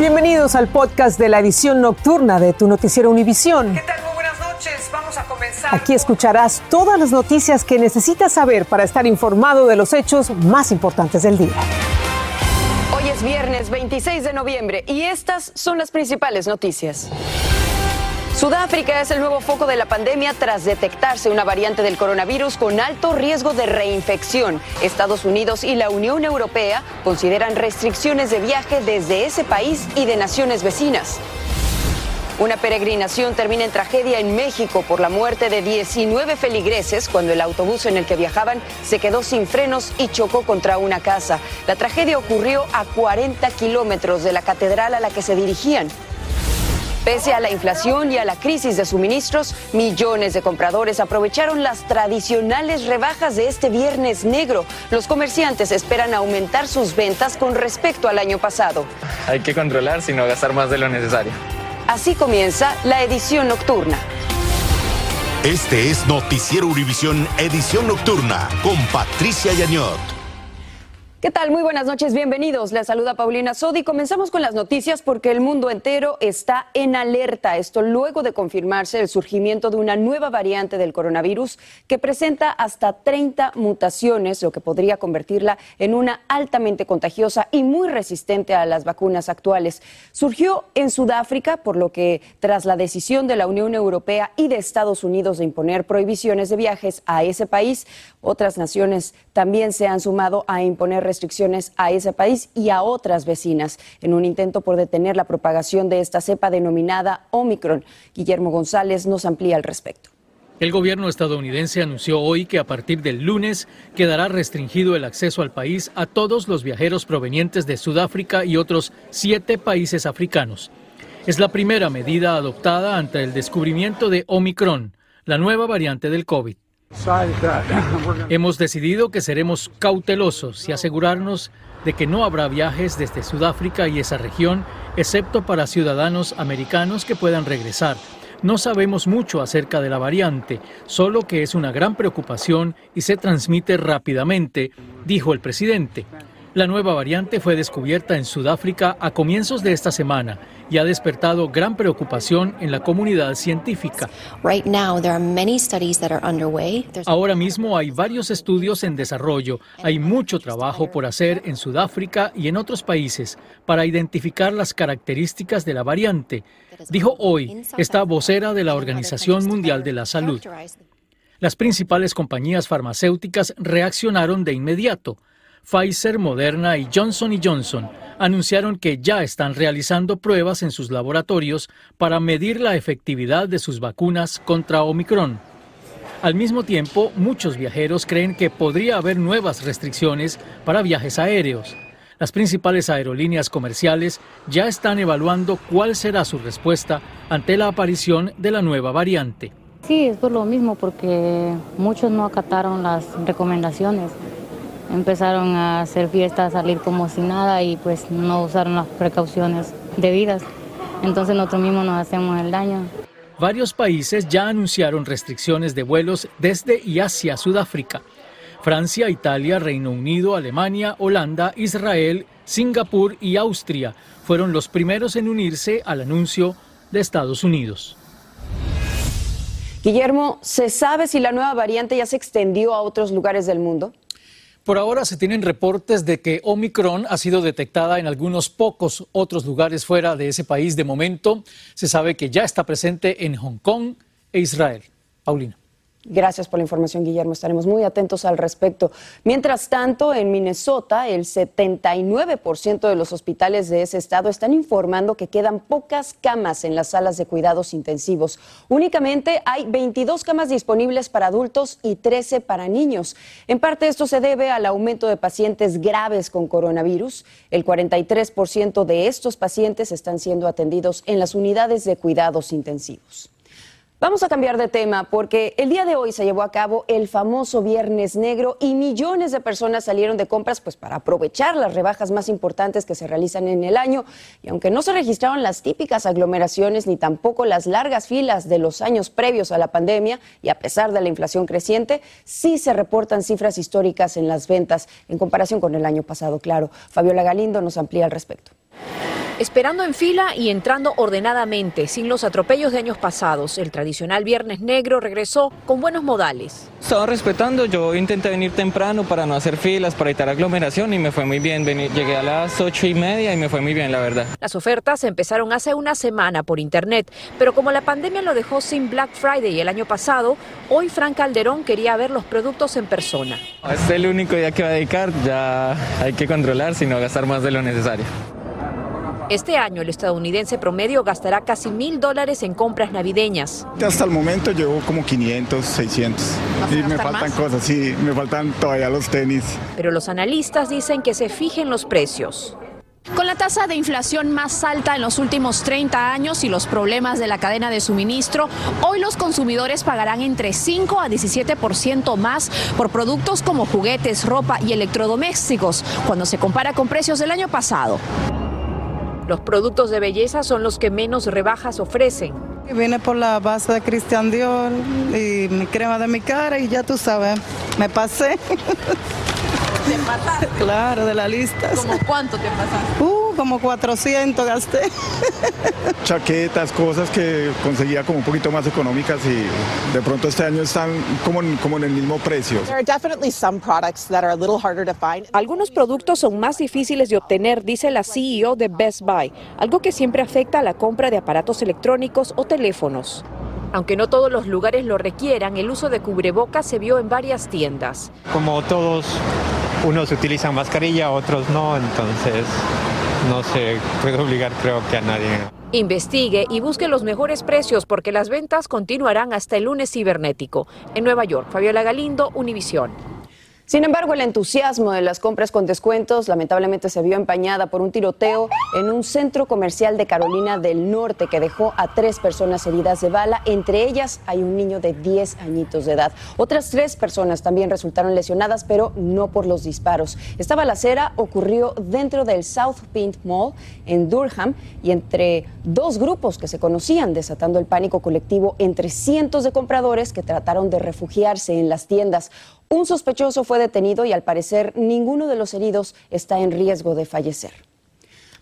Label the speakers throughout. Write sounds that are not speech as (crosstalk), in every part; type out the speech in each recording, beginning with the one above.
Speaker 1: Bienvenidos al podcast de la edición nocturna de tu noticiero Univisión.
Speaker 2: ¿Qué tal? Muy buenas noches. Vamos a comenzar.
Speaker 1: Aquí escucharás todas las noticias que necesitas saber para estar informado de los hechos más importantes del día.
Speaker 3: Hoy es viernes 26 de noviembre y estas son las principales noticias. Sudáfrica es el nuevo foco de la pandemia tras detectarse una variante del coronavirus con alto riesgo de reinfección. Estados Unidos y la Unión Europea consideran restricciones de viaje desde ese país y de naciones vecinas. Una peregrinación termina en tragedia en México por la muerte de 19 feligreses cuando el autobús en el que viajaban se quedó sin frenos y chocó contra una casa. La tragedia ocurrió a 40 kilómetros de la catedral a la que se dirigían. Pese a la inflación y a la crisis de suministros, millones de compradores aprovecharon las tradicionales rebajas de este viernes negro. Los comerciantes esperan aumentar sus ventas con respecto al año pasado.
Speaker 4: Hay que controlar, sino gastar más de lo necesario.
Speaker 3: Así comienza la edición nocturna.
Speaker 5: Este es Noticiero Univisión Edición Nocturna con Patricia Yañot.
Speaker 3: ¿Qué tal? Muy buenas noches, bienvenidos. Les saluda Paulina Sodi. Comenzamos con las noticias porque el mundo entero está en alerta. Esto luego de confirmarse el surgimiento de una nueva variante del coronavirus que presenta hasta 30 mutaciones, lo que podría convertirla en una altamente contagiosa y muy resistente a las vacunas actuales. Surgió en Sudáfrica, por lo que tras la decisión de la Unión Europea y de Estados Unidos de imponer prohibiciones de viajes a ese país, otras naciones también se han sumado a imponer restricciones a ese país y a otras vecinas en un intento por detener la propagación de esta cepa denominada Omicron. Guillermo González nos amplía al respecto.
Speaker 6: El gobierno estadounidense anunció hoy que a partir del lunes quedará restringido el acceso al país a todos los viajeros provenientes de Sudáfrica y otros siete países africanos. Es la primera medida adoptada ante el descubrimiento de Omicron, la nueva variante del COVID. Hemos decidido que seremos cautelosos y asegurarnos de que no habrá viajes desde Sudáfrica y esa región, excepto para ciudadanos americanos que puedan regresar. No sabemos mucho acerca de la variante, solo que es una gran preocupación y se transmite rápidamente, dijo el presidente. La nueva variante fue descubierta en Sudáfrica a comienzos de esta semana y ha despertado gran preocupación en la comunidad científica. Ahora mismo hay varios estudios en desarrollo. Hay mucho trabajo por hacer en Sudáfrica y en otros países para identificar las características de la variante, dijo hoy esta vocera de la Organización Mundial de la Salud. Las principales compañías farmacéuticas reaccionaron de inmediato. Pfizer, Moderna y Johnson Johnson anunciaron que ya están realizando pruebas en sus laboratorios para medir la efectividad de sus vacunas contra Omicron. Al mismo tiempo, muchos viajeros creen que podría haber nuevas restricciones para viajes aéreos. Las principales aerolíneas comerciales ya están evaluando cuál será su respuesta ante la aparición de la nueva variante.
Speaker 7: Sí, es por lo mismo, porque muchos no acataron las recomendaciones empezaron a hacer fiestas, a salir como si nada y pues no usaron las precauciones debidas. Entonces nosotros mismos nos hacemos el daño.
Speaker 6: Varios países ya anunciaron restricciones de vuelos desde y hacia Sudáfrica. Francia, Italia, Reino Unido, Alemania, Holanda, Israel, Singapur y Austria fueron los primeros en unirse al anuncio de Estados Unidos.
Speaker 3: Guillermo, ¿se sabe si la nueva variante ya se extendió a otros lugares del mundo?
Speaker 6: Por ahora se tienen reportes de que Omicron ha sido detectada en algunos pocos otros lugares fuera de ese país. De momento se sabe que ya está presente en Hong Kong e Israel. Paulina.
Speaker 3: Gracias por la información, Guillermo. Estaremos muy atentos al respecto. Mientras tanto, en Minnesota, el 79% de los hospitales de ese estado están informando que quedan pocas camas en las salas de cuidados intensivos. Únicamente hay 22 camas disponibles para adultos y 13 para niños. En parte esto se debe al aumento de pacientes graves con coronavirus. El 43% de estos pacientes están siendo atendidos en las unidades de cuidados intensivos. Vamos a cambiar de tema porque el día de hoy se llevó a cabo el famoso Viernes Negro y millones de personas salieron de compras pues para aprovechar las rebajas más importantes que se realizan en el año y aunque no se registraron las típicas aglomeraciones ni tampoco las largas filas de los años previos a la pandemia y a pesar de la inflación creciente, sí se reportan cifras históricas en las ventas en comparación con el año pasado, claro. Fabiola Galindo nos amplía al respecto.
Speaker 8: Esperando en fila y entrando ordenadamente, sin los atropellos de años pasados. El tradicional Viernes Negro regresó con buenos modales.
Speaker 4: Estaba respetando, yo intenté venir temprano para no hacer filas, para evitar aglomeración y me fue muy bien. llegué a las ocho y media y me fue muy bien, la verdad.
Speaker 8: Las ofertas empezaron hace una semana por internet, pero como la pandemia lo dejó sin Black Friday el año pasado, hoy Frank Calderón quería ver los productos en persona.
Speaker 4: Este es el único día que va a dedicar, ya hay que controlar, sino gastar más de lo necesario.
Speaker 8: Este año el estadounidense promedio gastará casi mil dólares en compras navideñas.
Speaker 9: Hasta el momento llevo como 500, 600. Y me faltan cosas, sí, me faltan todavía los tenis.
Speaker 8: Pero los analistas dicen que se fijen los precios.
Speaker 10: Con la tasa de inflación más alta en los últimos 30 años y los problemas de la cadena de suministro, hoy los consumidores pagarán entre 5 a 17% más por productos como juguetes, ropa y electrodomésticos cuando se compara con precios del año pasado.
Speaker 8: Los productos de belleza son los que menos rebajas ofrecen.
Speaker 11: Vine por la base de Christian Dior y mi crema de mi cara y ya tú sabes, me pasé. (laughs)
Speaker 10: ¿Te pasaste?
Speaker 11: Claro, de la lista.
Speaker 10: ¿Cómo cuánto te pasaste?
Speaker 11: Uh, como 400 gasté.
Speaker 9: Chaquetas, cosas que conseguía como un poquito más económicas y de pronto este año están como en, como en el mismo precio.
Speaker 8: Algunos productos son más difíciles de obtener, dice la CEO de Best Buy, algo que siempre afecta a la compra de aparatos electrónicos o teléfonos. Aunque no todos los lugares lo requieran, el uso de cubrebocas se vio en varias tiendas.
Speaker 12: Como todos, unos utilizan mascarilla, otros no, entonces no se puede obligar creo que a nadie.
Speaker 8: Investigue y busque los mejores precios porque las ventas continuarán hasta el lunes cibernético. En Nueva York, Fabiola Galindo, Univisión.
Speaker 3: Sin embargo, el entusiasmo de las compras con descuentos lamentablemente se vio empañada por un tiroteo en un centro comercial de Carolina del Norte que dejó a tres personas heridas de bala. Entre ellas hay un niño de 10 añitos de edad. Otras tres personas también resultaron lesionadas, pero no por los disparos. Esta balacera ocurrió dentro del South Pint Mall en Durham y entre dos grupos que se conocían, desatando el pánico colectivo entre cientos de compradores que trataron de refugiarse en las tiendas. Un sospechoso fue detenido y al parecer ninguno de los heridos está en riesgo de fallecer.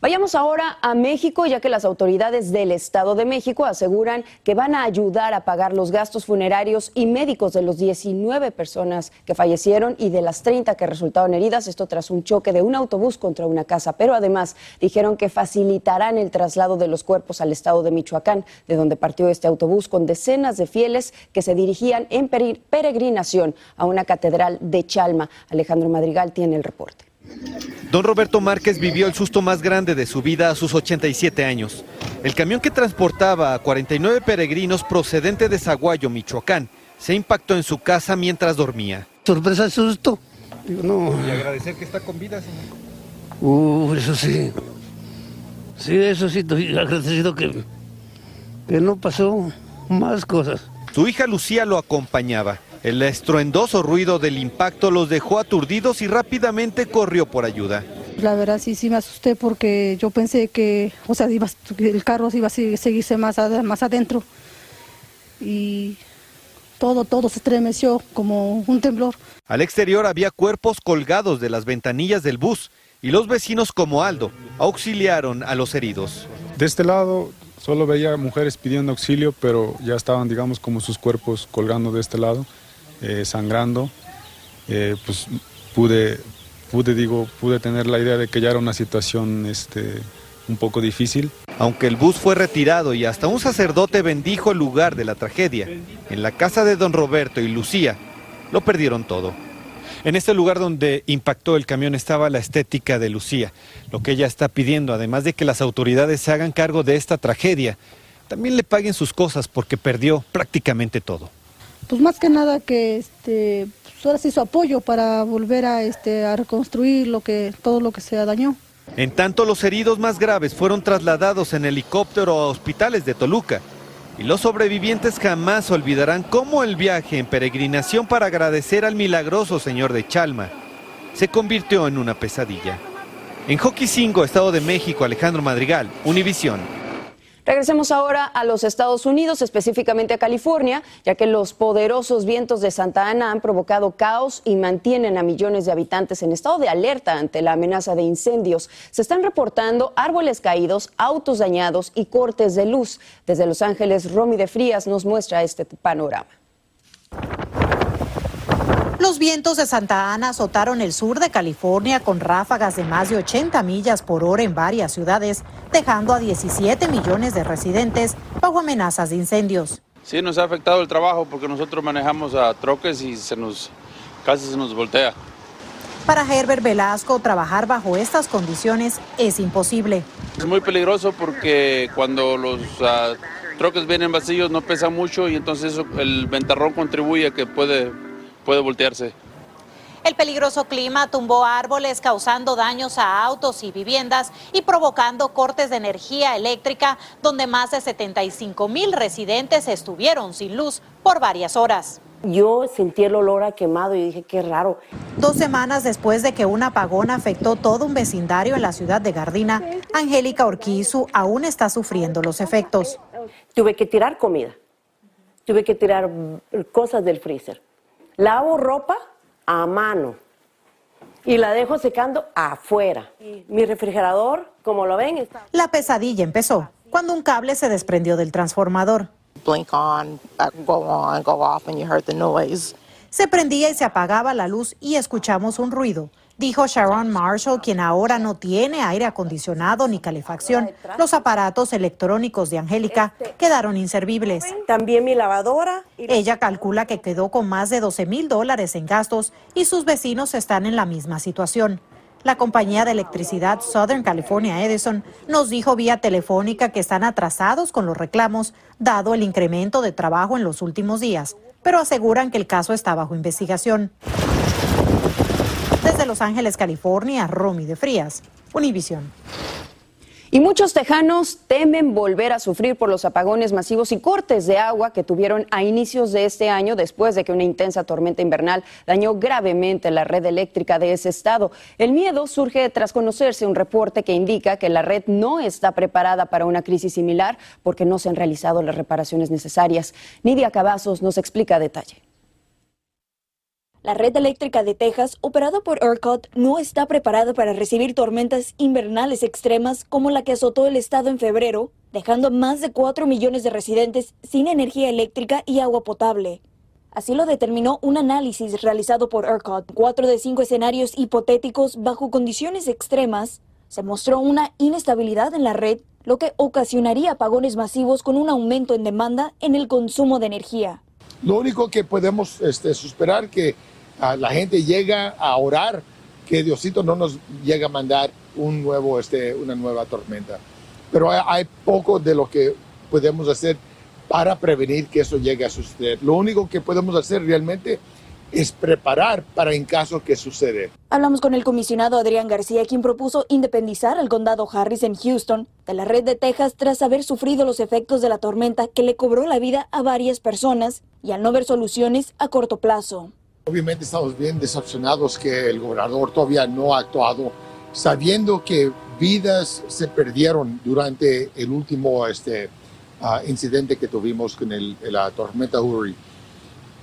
Speaker 3: Vayamos ahora a México, ya que las autoridades del Estado de México aseguran que van a ayudar a pagar los gastos funerarios y médicos de los 19 personas que fallecieron y de las 30 que resultaron heridas, esto tras un choque de un autobús contra una casa. Pero además dijeron que facilitarán el traslado de los cuerpos al estado de Michoacán, de donde partió este autobús con decenas de fieles que se dirigían en peregrinación a una catedral de Chalma. Alejandro Madrigal tiene el reporte.
Speaker 13: Don Roberto Márquez vivió el susto más grande de su vida a sus 87 años. El camión que transportaba a 49 peregrinos procedente de Zaguayo, Michoacán, se impactó en su casa mientras dormía.
Speaker 14: Sorpresa, susto.
Speaker 13: no. Y agradecer que está con vida, señor.
Speaker 14: Uh, eso sí. Sí, eso sí, estoy agradecido que, que no pasó más cosas.
Speaker 13: Su hija Lucía lo acompañaba. El estruendoso ruido del impacto los dejó aturdidos y rápidamente corrió por ayuda.
Speaker 15: La verdad sí, sí me asusté porque yo pensé que, o sea, el carro iba a seguirse más, más adentro y todo, todo se estremeció como un temblor.
Speaker 13: Al exterior había cuerpos colgados de las ventanillas del bus y los vecinos como Aldo auxiliaron a los heridos.
Speaker 16: De este lado solo veía mujeres pidiendo auxilio, pero ya estaban, digamos, como sus cuerpos colgando de este lado. Eh, sangrando, eh, pues pude, pude, digo, pude tener la idea de que ya era una situación este, un poco difícil.
Speaker 13: Aunque el bus fue retirado y hasta un sacerdote bendijo el lugar de la tragedia, en la casa de don Roberto y Lucía, lo perdieron todo.
Speaker 17: En este lugar donde impactó el camión estaba la estética de Lucía, lo que ella está pidiendo, además de que las autoridades se hagan cargo de esta tragedia, también le paguen sus cosas porque perdió prácticamente todo
Speaker 15: pues más que nada que este, pues ahora su apoyo para volver a, este, reconstruir lo que, todo lo que se dañó.
Speaker 13: En tanto, los heridos más graves fueron trasladados en helicóptero a hospitales de Toluca. Y los sobrevivientes jamás olvidarán cómo el viaje en peregrinación para agradecer al milagroso Señor de Chalma se convirtió en una pesadilla. En Joquicingo, Estado de México, Alejandro Madrigal, Univisión.
Speaker 3: Regresemos ahora a los Estados Unidos, específicamente a California, ya que los poderosos vientos de Santa Ana han provocado caos y mantienen a millones de habitantes en estado de alerta ante la amenaza de incendios. Se están reportando árboles caídos, autos dañados y cortes de luz. Desde Los Ángeles, Romy de Frías nos muestra este panorama.
Speaker 18: Los vientos de Santa Ana azotaron el sur de California con ráfagas de más de 80 millas por hora en varias ciudades, dejando a 17 millones de residentes bajo amenazas de incendios.
Speaker 19: Sí, nos ha afectado el trabajo porque nosotros manejamos a troques y se nos casi se nos voltea.
Speaker 18: Para Herbert Velasco, trabajar bajo estas condiciones es imposible.
Speaker 19: Es muy peligroso porque cuando los uh, troques vienen vacíos no pesan mucho y entonces eso, el ventarrón contribuye a que puede puede voltearse.
Speaker 18: El peligroso clima tumbó árboles causando daños a autos y viviendas y provocando cortes de energía eléctrica donde más de 75 mil residentes estuvieron sin luz por varias horas.
Speaker 20: Yo sentí el olor a quemado y dije, qué raro.
Speaker 18: Dos semanas después de que un apagón afectó todo un vecindario en la ciudad de Gardina, Angélica Orquizu aún está sufriendo los efectos.
Speaker 20: Tuve que tirar comida, tuve que tirar cosas del freezer Lavo ropa a mano y la dejo secando afuera. Mi refrigerador, como lo ven, está...
Speaker 18: La pesadilla empezó cuando un cable se desprendió del transformador.
Speaker 21: Blink on, go on, go off, and you heard the noise.
Speaker 18: Se prendía y se apagaba la luz y escuchamos un ruido dijo Sharon Marshall, quien ahora no tiene aire acondicionado ni calefacción. Los aparatos electrónicos de Angélica quedaron inservibles.
Speaker 20: También mi lavadora.
Speaker 18: Ella calcula que quedó con más de 12 mil dólares en gastos y sus vecinos están en la misma situación. La compañía de electricidad Southern California Edison nos dijo vía telefónica que están atrasados con los reclamos, dado el incremento de trabajo en los últimos días, pero aseguran que el caso está bajo investigación. Los Ángeles, California, Romy de Frías, Univisión.
Speaker 3: Y muchos tejanos temen volver a sufrir por los apagones masivos y cortes de agua que tuvieron a inicios de este año después de que una intensa tormenta invernal dañó gravemente la red eléctrica de ese estado. El miedo surge tras conocerse un reporte que indica que la red no está preparada para una crisis similar porque no se han realizado las reparaciones necesarias. Nidia Cavazos nos explica detalle.
Speaker 22: La red eléctrica de Texas, operada por ERCOT, no está preparada para recibir tormentas invernales extremas como la que azotó el estado en febrero, dejando más de 4 millones de residentes sin energía eléctrica y agua potable. Así lo determinó un análisis realizado por ERCOT. Cuatro de cinco escenarios hipotéticos bajo condiciones extremas se mostró una inestabilidad en la red, lo que ocasionaría apagones masivos con un aumento en demanda en el consumo de energía.
Speaker 23: Lo único que podemos este, esperar que la gente llega a orar que Diosito no nos llegue a mandar un nuevo, este, una nueva tormenta. Pero hay, poco de lo que podemos hacer para prevenir que eso llegue a suceder. Lo único que podemos hacer realmente es preparar para en caso que sucede.
Speaker 22: Hablamos con el comisionado Adrián García, quien propuso independizar al condado Harris en Houston de la red de Texas tras haber sufrido los efectos de la tormenta que le cobró la vida a varias personas y al no ver soluciones a corto plazo.
Speaker 23: Obviamente estamos bien decepcionados que el gobernador todavía no ha actuado, sabiendo que vidas se perdieron durante el último este, ah, incidente que tuvimos con la tormenta Uri.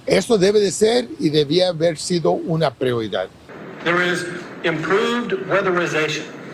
Speaker 23: Esto debe de ser y debía haber sido una prioridad.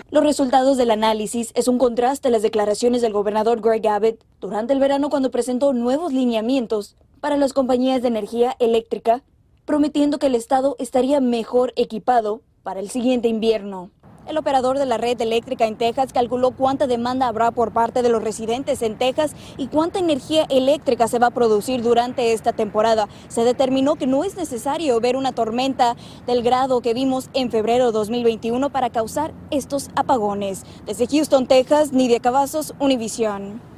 Speaker 22: Los resultados del análisis es un contraste a las declaraciones del gobernador Greg Abbott durante el verano cuando presentó nuevos lineamientos para las compañías de energía eléctrica prometiendo que el Estado estaría mejor equipado para el siguiente invierno. El operador de la red eléctrica en Texas calculó cuánta demanda habrá por parte de los residentes en Texas y cuánta energía eléctrica se va a producir durante esta temporada. Se determinó que no es necesario ver una tormenta del grado que vimos en febrero de 2021 para causar estos apagones. Desde Houston, Texas, Nidia Cavazos, Univision.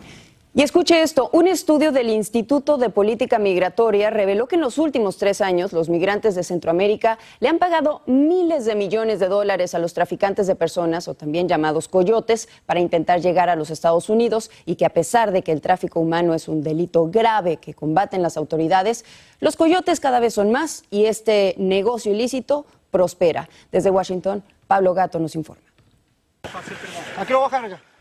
Speaker 3: Y escuche esto, un estudio del Instituto de Política Migratoria reveló que en los últimos tres años los migrantes de Centroamérica le han pagado miles de millones de dólares a los traficantes de personas o también llamados coyotes para intentar llegar a los Estados Unidos y que a pesar de que el tráfico humano es un delito grave que combaten las autoridades, los coyotes cada vez son más y este negocio ilícito prospera. Desde Washington, Pablo Gato nos informa.
Speaker 24: Lo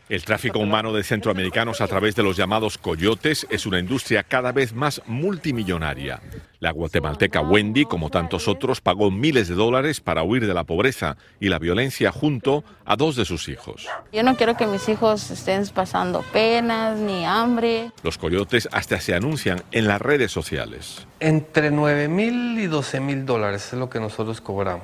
Speaker 25: El tráfico humano de centroamericanos a través de los llamados coyotes es una industria cada vez más multimillonaria. La guatemalteca Wendy, como tantos otros, pagó miles de dólares para huir de la pobreza y la violencia junto a dos de sus hijos.
Speaker 26: Yo no quiero que mis hijos estén pasando penas ni hambre.
Speaker 25: Los coyotes hasta se anuncian en las redes sociales.
Speaker 27: Entre 9 mil y 12 mil dólares es lo que nosotros cobramos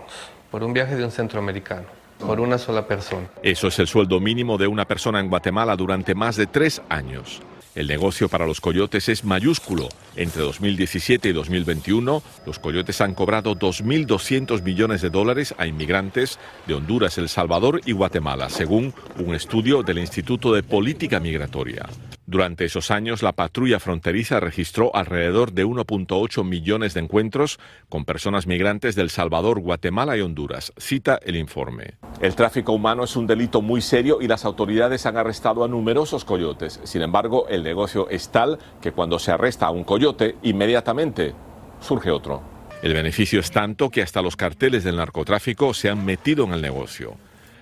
Speaker 27: por un viaje de un centroamericano por una sola persona.
Speaker 25: Eso es el sueldo mínimo de una persona en Guatemala durante más de tres años. El negocio para los coyotes es mayúsculo. Entre 2017 y 2021, los coyotes han cobrado 2.200 millones de dólares a inmigrantes de Honduras, El Salvador y Guatemala, según un estudio del Instituto de Política Migratoria. Durante esos años, la patrulla fronteriza registró alrededor de 1.8 millones de encuentros con personas migrantes del Salvador, Guatemala y Honduras, cita el informe. El tráfico humano es un delito muy serio y las autoridades han arrestado a numerosos coyotes. Sin embargo, el negocio es tal que cuando se arresta a un coyote, inmediatamente surge otro. El beneficio es tanto que hasta los carteles del narcotráfico se han metido en el negocio.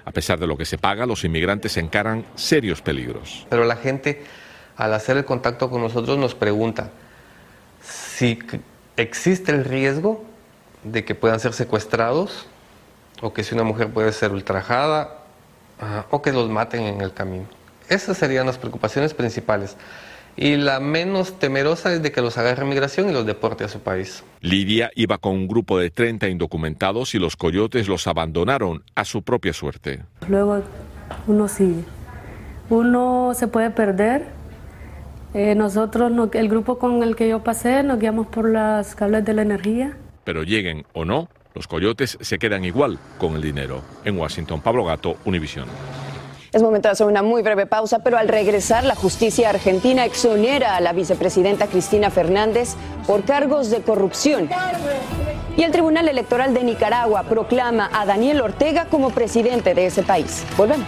Speaker 25: A pesar de lo que se paga, los inmigrantes encaran serios peligros.
Speaker 27: Pero la gente al hacer el contacto con nosotros nos pregunta si existe el riesgo de que puedan ser secuestrados o que si una mujer puede ser ultrajada o que los maten en el camino. Esas serían las preocupaciones principales. Y la menos temerosa es de que los agarre migración y los deporte a su país.
Speaker 25: Lidia iba con un grupo de 30 indocumentados y los coyotes los abandonaron a su propia suerte.
Speaker 24: Luego uno sigue. Uno se puede perder eh, nosotros, el grupo con el que yo pasé, nos guiamos por las cables de la energía.
Speaker 25: Pero lleguen o no, los coyotes se quedan igual con el dinero. En Washington, Pablo Gato, Univisión.
Speaker 3: Es momento de hacer una muy breve pausa, pero al regresar la justicia argentina exonera a la vicepresidenta Cristina Fernández por cargos de corrupción. Y el Tribunal Electoral de Nicaragua proclama a Daniel Ortega como presidente de ese país. Volvemos.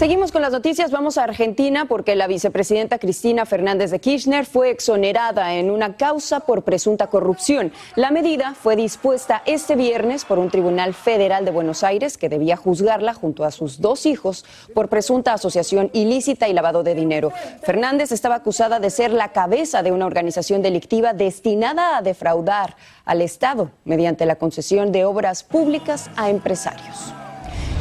Speaker 3: Seguimos con las noticias, vamos a Argentina porque la vicepresidenta Cristina Fernández de Kirchner fue exonerada en una causa por presunta corrupción. La medida fue dispuesta este viernes por un tribunal federal de Buenos Aires que debía juzgarla junto a sus dos hijos por presunta asociación ilícita y lavado de dinero. Fernández estaba acusada de ser la cabeza de una organización delictiva destinada a defraudar al Estado mediante la concesión de obras públicas a empresarios.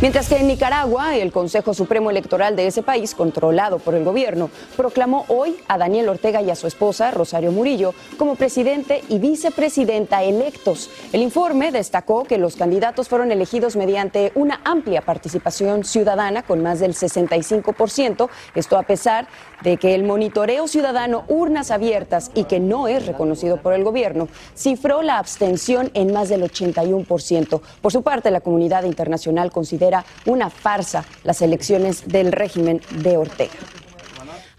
Speaker 3: Mientras que en Nicaragua, el Consejo Supremo Electoral de ese país, controlado por el gobierno, proclamó hoy a Daniel Ortega y a su esposa, Rosario Murillo, como presidente y vicepresidenta electos. El informe destacó que los candidatos fueron elegidos mediante una amplia participación ciudadana con más del 65%, esto a pesar de que el monitoreo ciudadano urnas abiertas y que no es reconocido por el gobierno, cifró la abstención en más del 81%. Por su parte, la comunidad internacional considera una farsa las elecciones del régimen de Ortega.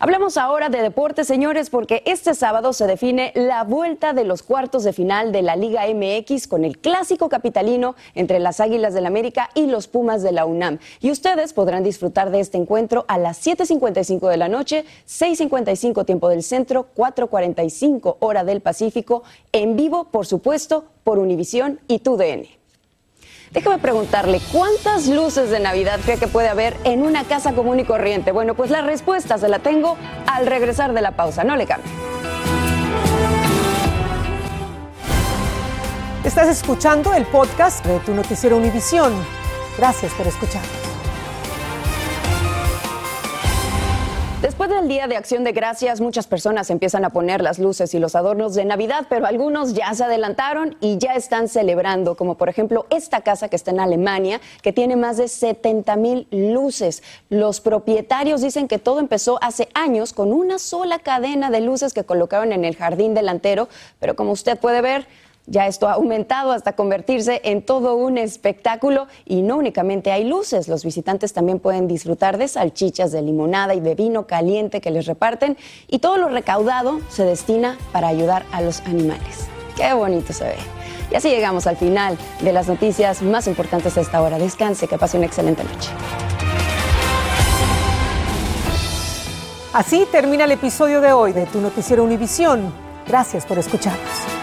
Speaker 3: Hablamos ahora de deportes, señores, porque este sábado se define la vuelta de los cuartos de final de la Liga MX con el clásico capitalino entre las Águilas del América y los Pumas de la UNAM. Y ustedes podrán disfrutar de este encuentro a las 7.55 de la noche, 6.55 tiempo del centro, 4.45 hora del Pacífico, en vivo, por supuesto, por Univisión y TUDN. Déjame preguntarle, ¿cuántas luces de Navidad cree que puede haber en una casa común y corriente? Bueno, pues la respuesta se la tengo al regresar de la pausa. No le cambie.
Speaker 28: Estás escuchando el podcast de tu noticiero Univisión. Gracias por escuchar.
Speaker 3: Después del Día de Acción de Gracias, muchas personas empiezan a poner las luces y los adornos de Navidad, pero algunos ya se adelantaron y ya están celebrando, como por ejemplo esta casa que está en Alemania, que tiene más de 70 mil luces. Los propietarios dicen que todo empezó hace años con una sola cadena de luces que colocaron en el jardín delantero, pero como usted puede ver, ya esto ha aumentado hasta convertirse en todo un espectáculo y no únicamente hay luces, los visitantes también pueden disfrutar de salchichas, de limonada y de vino caliente que les reparten y todo lo recaudado se destina para ayudar a los animales. Qué bonito se ve. Y así llegamos al final de las noticias más importantes de esta hora. Descanse, que pase una excelente noche.
Speaker 28: Así termina el episodio de hoy de Tu Noticiero Univisión. Gracias por escucharnos.